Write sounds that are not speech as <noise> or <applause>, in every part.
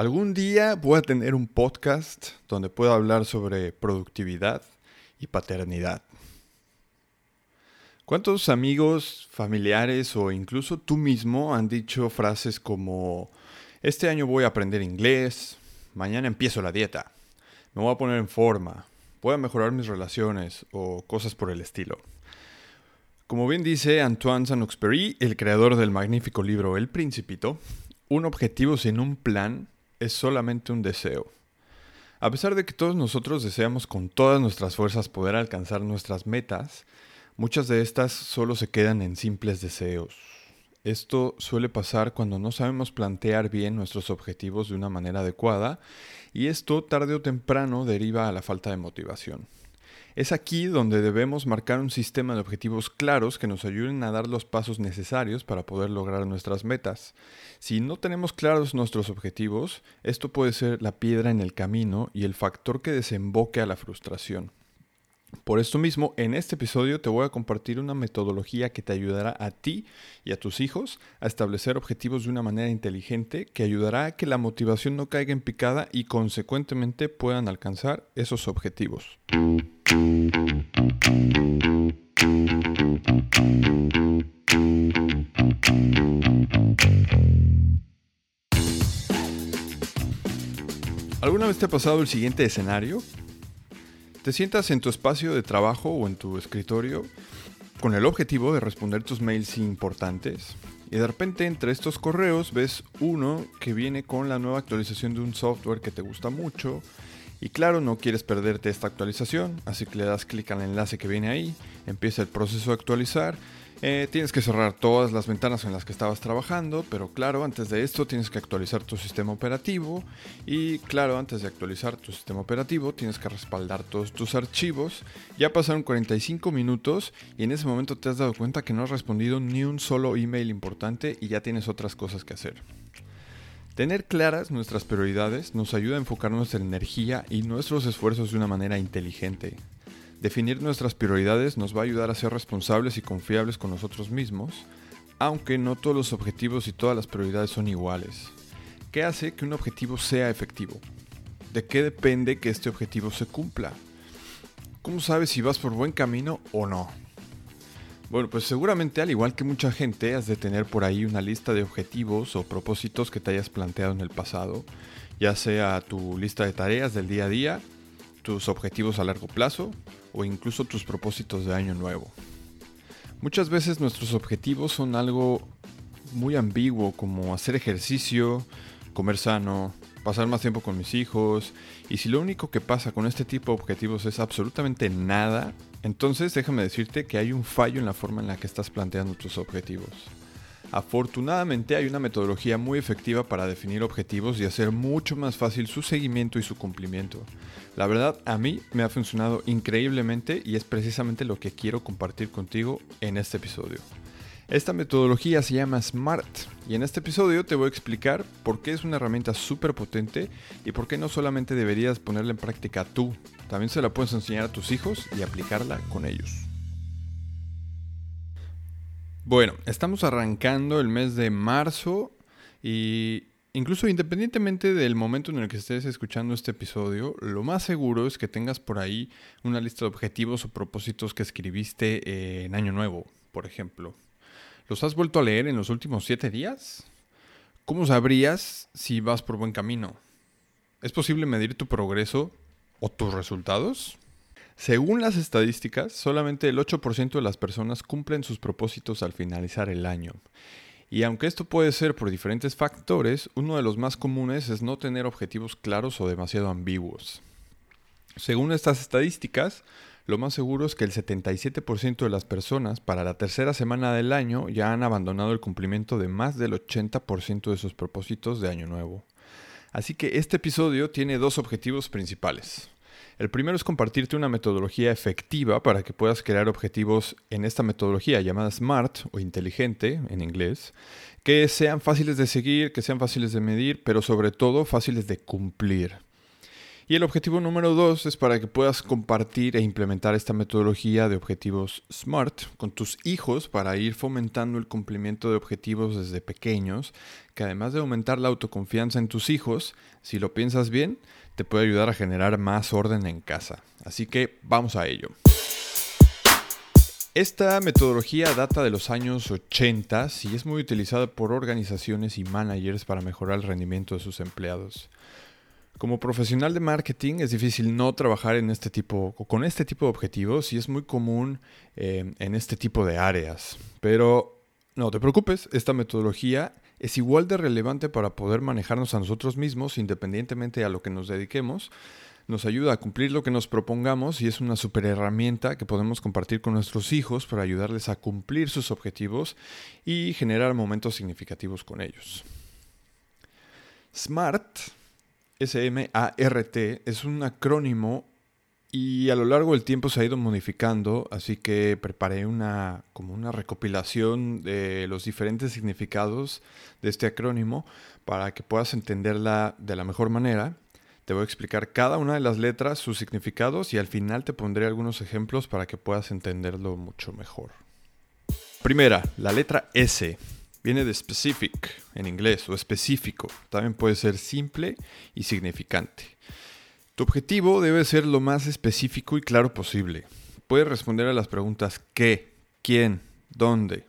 Algún día voy a tener un podcast donde pueda hablar sobre productividad y paternidad. ¿Cuántos amigos, familiares o incluso tú mismo han dicho frases como, este año voy a aprender inglés, mañana empiezo la dieta, me voy a poner en forma, voy a mejorar mis relaciones o cosas por el estilo? Como bien dice Antoine Saint-Exupéry, el creador del magnífico libro El Principito, un objetivo sin un plan es solamente un deseo. A pesar de que todos nosotros deseamos con todas nuestras fuerzas poder alcanzar nuestras metas, muchas de estas solo se quedan en simples deseos. Esto suele pasar cuando no sabemos plantear bien nuestros objetivos de una manera adecuada y esto tarde o temprano deriva a la falta de motivación. Es aquí donde debemos marcar un sistema de objetivos claros que nos ayuden a dar los pasos necesarios para poder lograr nuestras metas. Si no tenemos claros nuestros objetivos, esto puede ser la piedra en el camino y el factor que desemboque a la frustración. Por esto mismo, en este episodio te voy a compartir una metodología que te ayudará a ti y a tus hijos a establecer objetivos de una manera inteligente que ayudará a que la motivación no caiga en picada y consecuentemente puedan alcanzar esos objetivos. ¿Alguna vez te ha pasado el siguiente escenario? Te sientas en tu espacio de trabajo o en tu escritorio con el objetivo de responder tus mails importantes y de repente entre estos correos ves uno que viene con la nueva actualización de un software que te gusta mucho y claro, no quieres perderte esta actualización, así que le das clic al enlace que viene ahí, empieza el proceso de actualizar. Eh, tienes que cerrar todas las ventanas en las que estabas trabajando, pero claro, antes de esto tienes que actualizar tu sistema operativo y claro, antes de actualizar tu sistema operativo tienes que respaldar todos tus archivos. Ya pasaron 45 minutos y en ese momento te has dado cuenta que no has respondido ni un solo email importante y ya tienes otras cosas que hacer. Tener claras nuestras prioridades nos ayuda a enfocar nuestra energía y nuestros esfuerzos de una manera inteligente. Definir nuestras prioridades nos va a ayudar a ser responsables y confiables con nosotros mismos, aunque no todos los objetivos y todas las prioridades son iguales. ¿Qué hace que un objetivo sea efectivo? ¿De qué depende que este objetivo se cumpla? ¿Cómo sabes si vas por buen camino o no? Bueno, pues seguramente al igual que mucha gente has de tener por ahí una lista de objetivos o propósitos que te hayas planteado en el pasado, ya sea tu lista de tareas del día a día, tus objetivos a largo plazo o incluso tus propósitos de año nuevo. Muchas veces nuestros objetivos son algo muy ambiguo como hacer ejercicio, comer sano, pasar más tiempo con mis hijos, y si lo único que pasa con este tipo de objetivos es absolutamente nada, entonces déjame decirte que hay un fallo en la forma en la que estás planteando tus objetivos. Afortunadamente hay una metodología muy efectiva para definir objetivos y hacer mucho más fácil su seguimiento y su cumplimiento. La verdad a mí me ha funcionado increíblemente y es precisamente lo que quiero compartir contigo en este episodio. Esta metodología se llama SMART y en este episodio te voy a explicar por qué es una herramienta súper potente y por qué no solamente deberías ponerla en práctica tú, también se la puedes enseñar a tus hijos y aplicarla con ellos. Bueno, estamos arrancando el mes de marzo y incluso independientemente del momento en el que estés escuchando este episodio, lo más seguro es que tengas por ahí una lista de objetivos o propósitos que escribiste en Año Nuevo, por ejemplo. ¿Los has vuelto a leer en los últimos siete días? ¿Cómo sabrías si vas por buen camino? ¿Es posible medir tu progreso o tus resultados? Según las estadísticas, solamente el 8% de las personas cumplen sus propósitos al finalizar el año. Y aunque esto puede ser por diferentes factores, uno de los más comunes es no tener objetivos claros o demasiado ambiguos. Según estas estadísticas, lo más seguro es que el 77% de las personas para la tercera semana del año ya han abandonado el cumplimiento de más del 80% de sus propósitos de año nuevo. Así que este episodio tiene dos objetivos principales. El primero es compartirte una metodología efectiva para que puedas crear objetivos en esta metodología llamada SMART o inteligente en inglés, que sean fáciles de seguir, que sean fáciles de medir, pero sobre todo fáciles de cumplir. Y el objetivo número dos es para que puedas compartir e implementar esta metodología de objetivos SMART con tus hijos para ir fomentando el cumplimiento de objetivos desde pequeños, que además de aumentar la autoconfianza en tus hijos, si lo piensas bien, te puede ayudar a generar más orden en casa. Así que vamos a ello. Esta metodología data de los años 80 y es muy utilizada por organizaciones y managers para mejorar el rendimiento de sus empleados. Como profesional de marketing es difícil no trabajar en este tipo, con este tipo de objetivos y es muy común eh, en este tipo de áreas. Pero no te preocupes, esta metodología es igual de relevante para poder manejarnos a nosotros mismos independientemente a lo que nos dediquemos. Nos ayuda a cumplir lo que nos propongamos y es una super herramienta que podemos compartir con nuestros hijos para ayudarles a cumplir sus objetivos y generar momentos significativos con ellos. SMART S-M-A-R-T es un acrónimo y a lo largo del tiempo se ha ido modificando, así que preparé una como una recopilación de los diferentes significados de este acrónimo para que puedas entenderla de la mejor manera. Te voy a explicar cada una de las letras, sus significados y al final te pondré algunos ejemplos para que puedas entenderlo mucho mejor. Primera, la letra S. Viene de specific en inglés o específico. También puede ser simple y significante. Tu objetivo debe ser lo más específico y claro posible. Puedes responder a las preguntas qué, quién, dónde,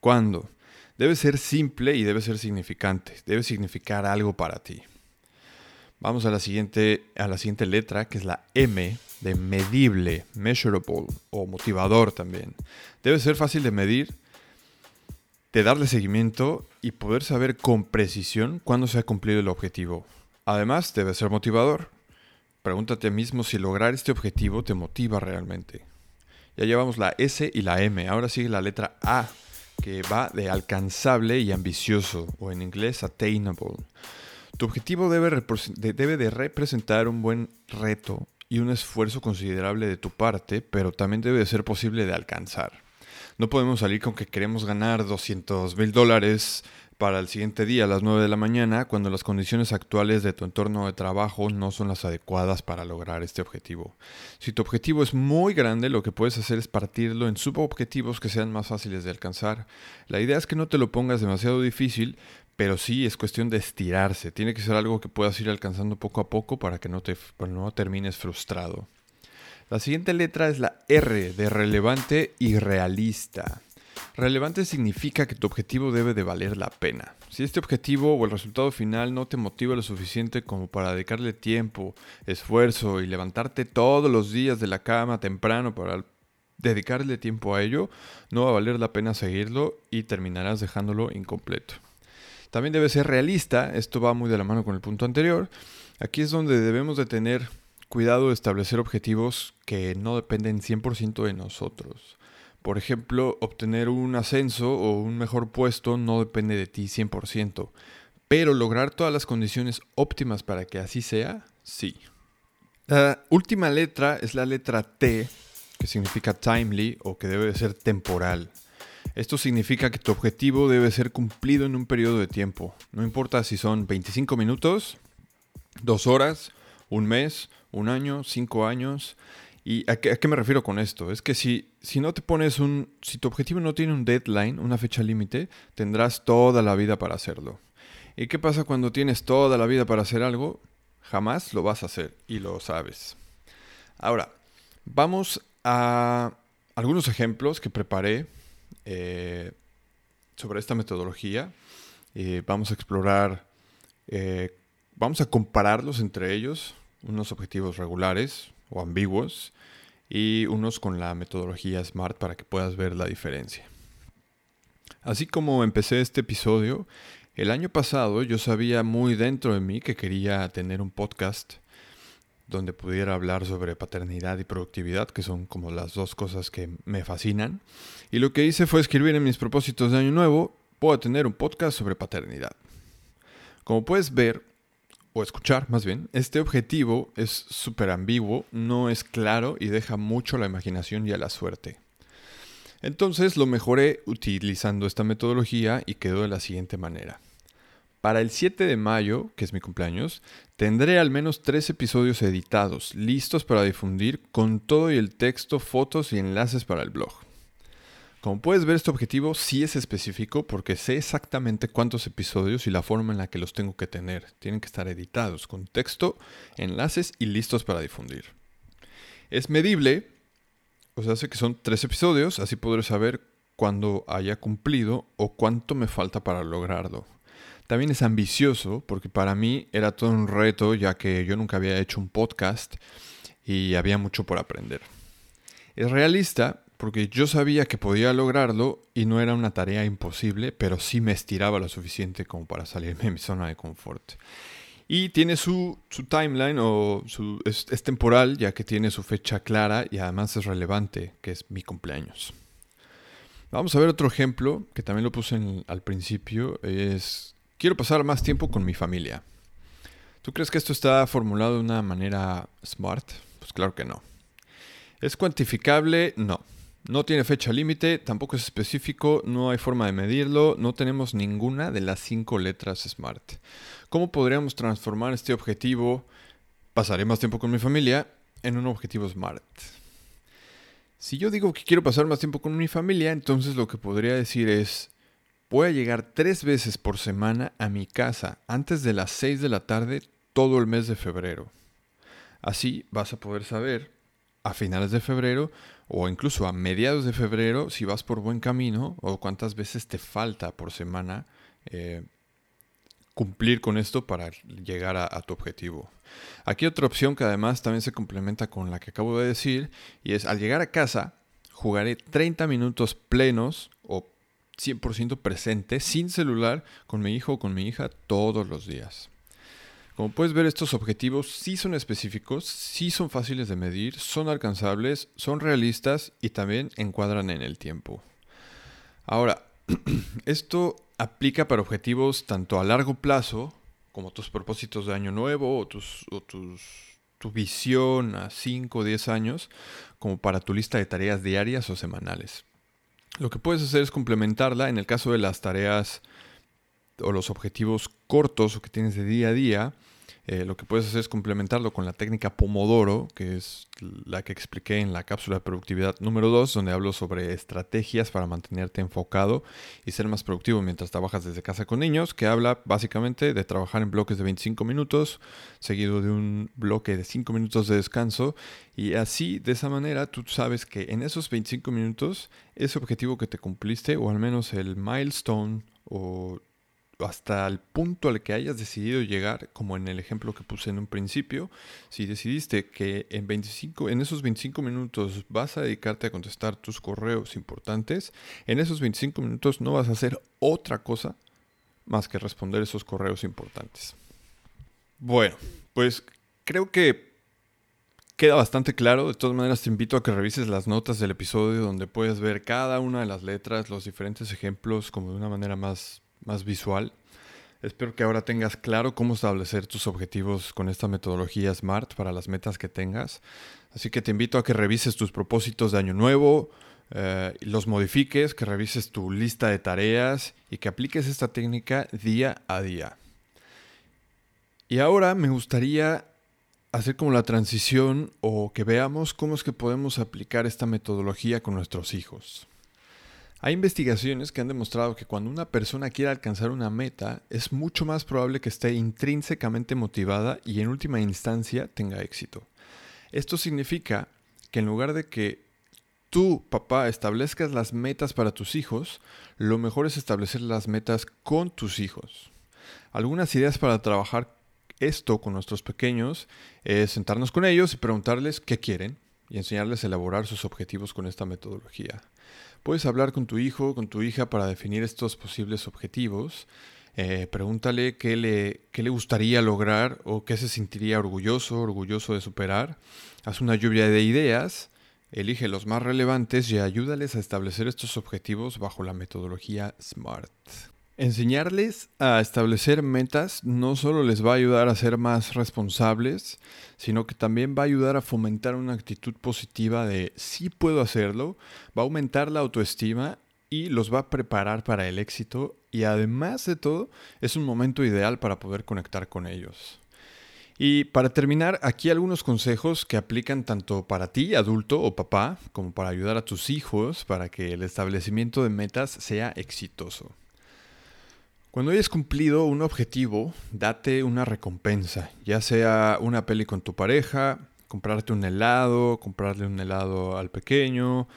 cuándo. Debe ser simple y debe ser significante. Debe significar algo para ti. Vamos a la siguiente, a la siguiente letra, que es la M de medible, measurable o motivador también. Debe ser fácil de medir de darle seguimiento y poder saber con precisión cuándo se ha cumplido el objetivo. Además, debe ser motivador. Pregúntate mismo si lograr este objetivo te motiva realmente. Ya llevamos la S y la M, ahora sigue la letra A, que va de alcanzable y ambicioso, o en inglés attainable. Tu objetivo debe, de representar un buen reto y un esfuerzo considerable de tu parte, pero también debe de ser posible de alcanzar. No podemos salir con que queremos ganar 200 mil dólares para el siguiente día a las 9 de la mañana cuando las condiciones actuales de tu entorno de trabajo no son las adecuadas para lograr este objetivo. Si tu objetivo es muy grande, lo que puedes hacer es partirlo en subobjetivos que sean más fáciles de alcanzar. La idea es que no te lo pongas demasiado difícil, pero sí es cuestión de estirarse. Tiene que ser algo que puedas ir alcanzando poco a poco para que no, te, no termines frustrado. La siguiente letra es la R de relevante y realista. Relevante significa que tu objetivo debe de valer la pena. Si este objetivo o el resultado final no te motiva lo suficiente como para dedicarle tiempo, esfuerzo y levantarte todos los días de la cama temprano para dedicarle tiempo a ello, no va a valer la pena seguirlo y terminarás dejándolo incompleto. También debe ser realista, esto va muy de la mano con el punto anterior. Aquí es donde debemos de tener cuidado de establecer objetivos que no dependen 100% de nosotros. Por ejemplo, obtener un ascenso o un mejor puesto no depende de ti 100%, pero lograr todas las condiciones óptimas para que así sea, sí. La última letra es la letra T, que significa timely o que debe de ser temporal. Esto significa que tu objetivo debe ser cumplido en un periodo de tiempo. No importa si son 25 minutos, 2 horas, un mes un año, cinco años. ¿Y a qué, me refiero con esto? Es que si, si no te pones un... Si tu objetivo no tiene un deadline, una fecha límite, tendrás toda la vida para hacerlo. ¿Y qué pasa cuando tienes toda la vida para hacer algo? Jamás lo vas a hacer y lo sabes. Ahora, vamos a algunos ejemplos que preparé eh, sobre esta metodología. Eh, vamos a explorar, eh, vamos a compararlos entre ellos unos objetivos regulares o ambiguos y unos con la metodología SMART para que puedas ver la diferencia. Así como empecé este episodio, el año pasado yo sabía muy dentro de mí que quería tener un podcast donde pudiera hablar sobre paternidad y productividad, que son como las dos cosas que me fascinan. Y lo que hice fue escribir en mis propósitos de año nuevo, puedo tener un podcast sobre paternidad. Como puedes ver, o escuchar más bien, este objetivo es súper ambiguo, no es claro y deja mucho a la imaginación y a la suerte. Entonces lo mejoré utilizando esta metodología y quedó de la siguiente manera. Para el 7 de mayo, que es mi cumpleaños, tendré al menos tres episodios editados, listos para difundir con todo y el texto, fotos y enlaces para el blog. Como puedes ver, este objetivo sí es específico porque sé exactamente cuántos episodios y la forma en la que los tengo que tener. Tienen que estar editados con texto, enlaces y listos para difundir. Es medible, o sea, sé que son tres episodios, así podré saber cuándo haya cumplido o cuánto me falta para lograrlo. También es ambicioso porque para mí era todo un reto ya que yo nunca había hecho un podcast y había mucho por aprender. Es realista porque yo sabía que podía lograrlo y no era una tarea imposible, pero sí me estiraba lo suficiente como para salirme de mi zona de confort. Y tiene su, timeline o es, temporal ya que tiene su fecha clara y además es relevante, que es mi cumpleaños. Vamos a ver otro ejemplo que también lo puse al principio. Es Quiero pasar más tiempo con mi familia. ¿Tú crees que esto está formulado de una manera smart? Pues claro que no. ¿Es cuantificable? No. No tiene fecha límite, tampoco es específico, no hay forma de medirlo, no tenemos ninguna de las cinco letras SMART. ¿Cómo podríamos transformar este objetivo, pasaré más tiempo con mi familia, en un objetivo SMART? Si yo digo que quiero pasar más tiempo con mi familia, entonces lo que podría decir es, Voy a llegar tres veces por semana a mi casa antes de las 6 de la tarde todo el mes de febrero. Así vas a poder saber a finales de febrero o incluso a mediados de febrero si vas por buen camino o cuántas veces te falta por semana eh, cumplir con esto para llegar a, a, tu objetivo. Aquí otra opción que además también se complementa con la que acabo de decir y es al llegar a casa jugaré 30 minutos plenos o 100% presente, sin celular, con mi hijo o con mi hija todos los días. Como puedes ver, estos objetivos sí son específicos, sí son fáciles de medir, son alcanzables, son realistas y también encuadran en el tiempo. Ahora, <clears throat> esto aplica para objetivos tanto a largo plazo, como tus propósitos de año nuevo o, tus, tu visión a 5 o 10 años, como para tu lista de tareas diarias o semanales. Lo que puedes hacer es complementarla en el caso de las tareas o los objetivos cortos o que tienes de día a día. Eh, lo que puedes hacer es complementarlo con la técnica Pomodoro, que es la que expliqué en la cápsula de productividad número 2, donde hablo sobre estrategias para mantenerte enfocado y ser más productivo mientras trabajas desde casa con niños, que habla básicamente de trabajar en bloques de 25 minutos, seguido de un bloque de 5 minutos de descanso, y así, de esa manera, tú sabes que en esos 25 minutos, ese objetivo que te cumpliste, o al menos el milestone o hasta el punto al que hayas decidido llegar, como en el ejemplo que puse en un principio, si decidiste que en, 25, en esos 25 minutos vas a dedicarte a contestar tus correos importantes, en esos 25 minutos no vas a hacer otra cosa más que responder esos correos importantes. Bueno, pues creo que queda bastante claro. De todas maneras, te invito a que revises las notas del episodio donde puedes ver cada una de las letras, los diferentes ejemplos, como de una manera más más visual. Espero que ahora tengas claro cómo establecer tus objetivos con esta metodología SMART para las metas que tengas. Así que te invito a que revises tus propósitos de año nuevo, eh, los modifiques, que revises tu lista de tareas y que apliques esta técnica día a día. Y ahora me gustaría hacer como la transición o que veamos cómo es que podemos aplicar esta metodología con nuestros hijos. Hay investigaciones que han demostrado que cuando una persona quiere alcanzar una meta, es mucho más probable que esté intrínsecamente motivada y en última instancia tenga éxito. Esto significa que en lugar de que tú, papá, establezcas las metas para tus hijos, lo mejor es establecer las metas con tus hijos. Algunas ideas para trabajar esto con nuestros pequeños es sentarnos con ellos y preguntarles qué quieren y enseñarles a elaborar sus objetivos con esta metodología. Puedes hablar con tu hijo, con tu hija para definir estos posibles objetivos. Eh, pregúntale qué le, qué le gustaría lograr o qué se sentiría orgulloso, orgulloso de superar. Haz una lluvia de ideas, elige los más relevantes y ayúdales a establecer estos objetivos bajo la metodología SMART. Enseñarles a establecer metas no solo les va a ayudar a ser más responsables, sino que también va a ayudar a fomentar una actitud positiva de sí puedo hacerlo, va a aumentar la autoestima y los va a preparar para el éxito y además de todo es un momento ideal para poder conectar con ellos. Y para terminar, aquí algunos consejos que aplican tanto para ti, adulto o papá, como para ayudar a tus hijos para que el establecimiento de metas sea exitoso. Cuando hayas cumplido un objetivo, date una recompensa, ya sea una peli con tu pareja, comprarte un helado, comprarle un helado al pequeño,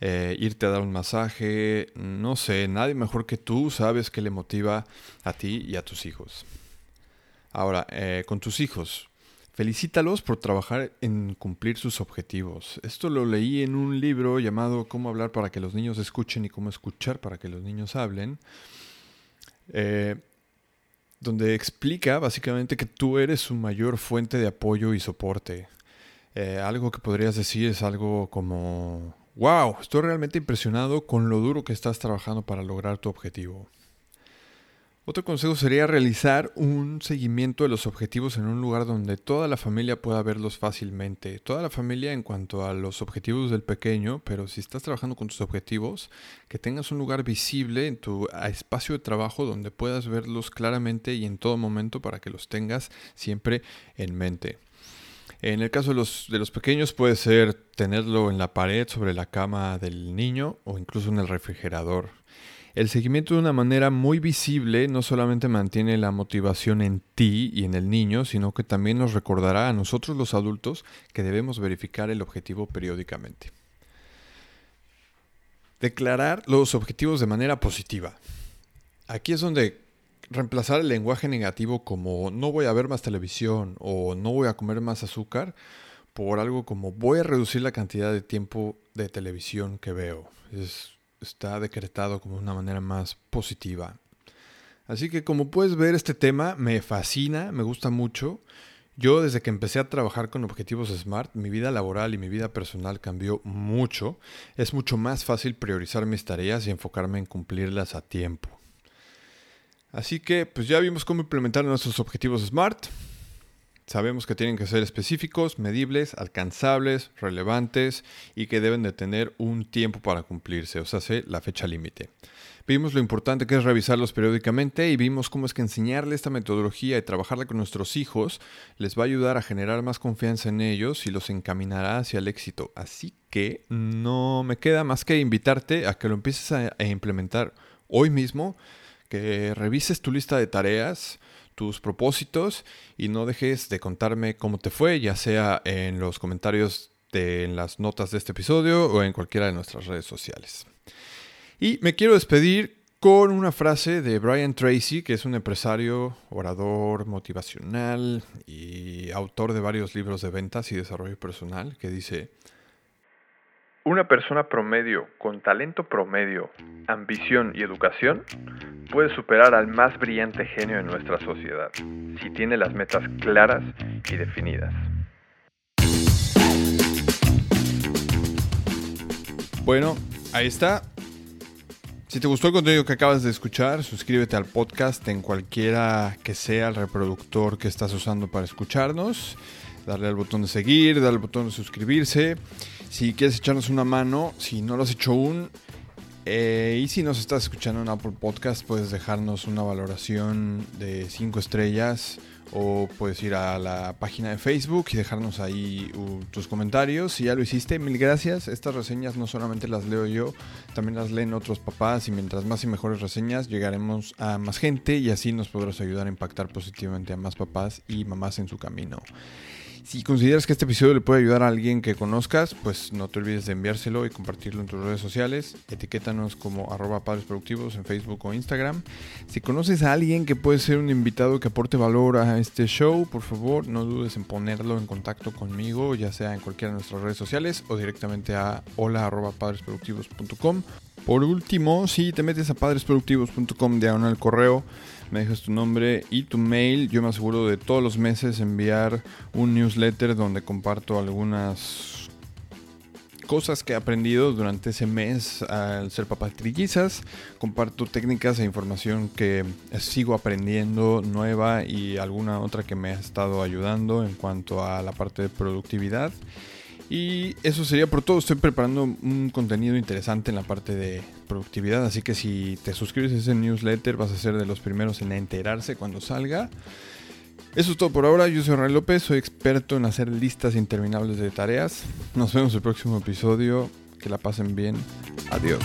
eh, irte a dar un masaje, no sé, nadie mejor que tú sabes qué le motiva a ti y a tus hijos. Ahora, eh, con tus hijos, felicítalos por trabajar en cumplir sus objetivos. Esto lo leí en un libro llamado Cómo hablar para que los niños escuchen y cómo escuchar para que los niños hablen, eh, donde explica básicamente que tú eres su mayor fuente de apoyo y soporte. Eh, algo que podrías decir es algo como, wow, estoy realmente impresionado con lo duro que estás trabajando para lograr tu objetivo. Otro consejo sería realizar un seguimiento de los objetivos en un lugar donde toda la familia pueda verlos fácilmente. Toda la familia en cuanto a los objetivos del pequeño, pero si estás trabajando con tus objetivos, que tengas un lugar visible en tu espacio de trabajo donde puedas verlos claramente y en todo momento para que los tengas siempre en mente. En el caso de los, de los pequeños puede ser tenerlo en la pared, sobre la cama del niño o incluso en el refrigerador. El seguimiento de una manera muy visible no solamente mantiene la motivación en ti y en el niño, sino que también nos recordará a nosotros los adultos que debemos verificar el objetivo periódicamente. Declarar los objetivos de manera positiva. Aquí es donde reemplazar el lenguaje negativo como no voy a ver más televisión o no voy a comer más azúcar por algo como voy a reducir la cantidad de tiempo de televisión que veo. Es está decretado como una manera más positiva. Así que como puedes ver, este tema me fascina, me gusta mucho. Yo desde que empecé a trabajar con objetivos SMART, mi vida laboral y mi vida personal cambió mucho. Es mucho más fácil priorizar mis tareas y enfocarme en cumplirlas a tiempo. Así que pues ya vimos cómo implementar nuestros objetivos SMART. Sabemos que tienen que ser específicos, medibles, alcanzables, relevantes y que deben de tener un tiempo para cumplirse, o sea, la fecha límite. Vimos lo importante que es revisarlos periódicamente y vimos cómo es que enseñarle esta metodología y trabajarla con nuestros hijos les va a ayudar a generar más confianza en ellos y los encaminará hacia el éxito. Así que no me queda más que invitarte a que lo empieces a implementar hoy mismo, que revises tu lista de tareas, tus propósitos y no dejes de contarme cómo te fue, ya sea en los comentarios de en las notas de este episodio o en cualquiera de nuestras redes sociales. Y me quiero despedir con una frase de Brian Tracy, que es un empresario, orador motivacional y autor de varios libros de ventas y desarrollo personal, que dice, una persona promedio con talento promedio, ambición y educación puede superar al más brillante genio de nuestra sociedad si tiene las metas claras y definidas. Bueno, ahí está. Si te gustó el contenido que acabas de escuchar, suscríbete al podcast en cualquiera que sea el reproductor que estás usando para escucharnos. Darle al botón de seguir, darle al botón de suscribirse. Si quieres echarnos una mano, si no lo has hecho aún, eh, y si nos estás escuchando en Apple Podcast, puedes dejarnos una valoración de 5 estrellas o puedes ir a la página de Facebook y dejarnos ahí tus comentarios. Si ya lo hiciste, mil gracias. Estas reseñas no solamente las leo yo, también las leen otros papás y mientras más y mejores reseñas llegaremos a más gente y así nos podrás ayudar a impactar positivamente a más papás y mamás en su camino. Si consideras que este episodio le puede ayudar a alguien que conozcas, pues no te olvides de enviárselo y compartirlo en tus redes sociales. Etiquétanos como arroba padres productivos en Facebook o Instagram. Si conoces a alguien que puede ser un invitado que aporte valor a este show, por favor no dudes en ponerlo en contacto conmigo, ya sea en cualquiera de nuestras redes sociales o directamente a hola arroba padresproductivos.com. Por último, si te metes a padresproductivos.com diagonal correo, me dejas tu nombre y tu mail. Yo me aseguro de todos los meses enviar un newsletter donde comparto algunas cosas que he aprendido durante ese mes al ser papá trillizas. Comparto técnicas e información que sigo aprendiendo nueva y alguna otra que me ha estado ayudando en cuanto a la parte de productividad. Y eso sería por todo. Estoy preparando un contenido interesante en la parte de productividad. Así que si te suscribes a ese newsletter vas a ser de los primeros en enterarse cuando salga. Eso es todo por ahora. Yo soy Ray López. Soy experto en hacer listas interminables de tareas. Nos vemos el próximo episodio. Que la pasen bien. Adiós.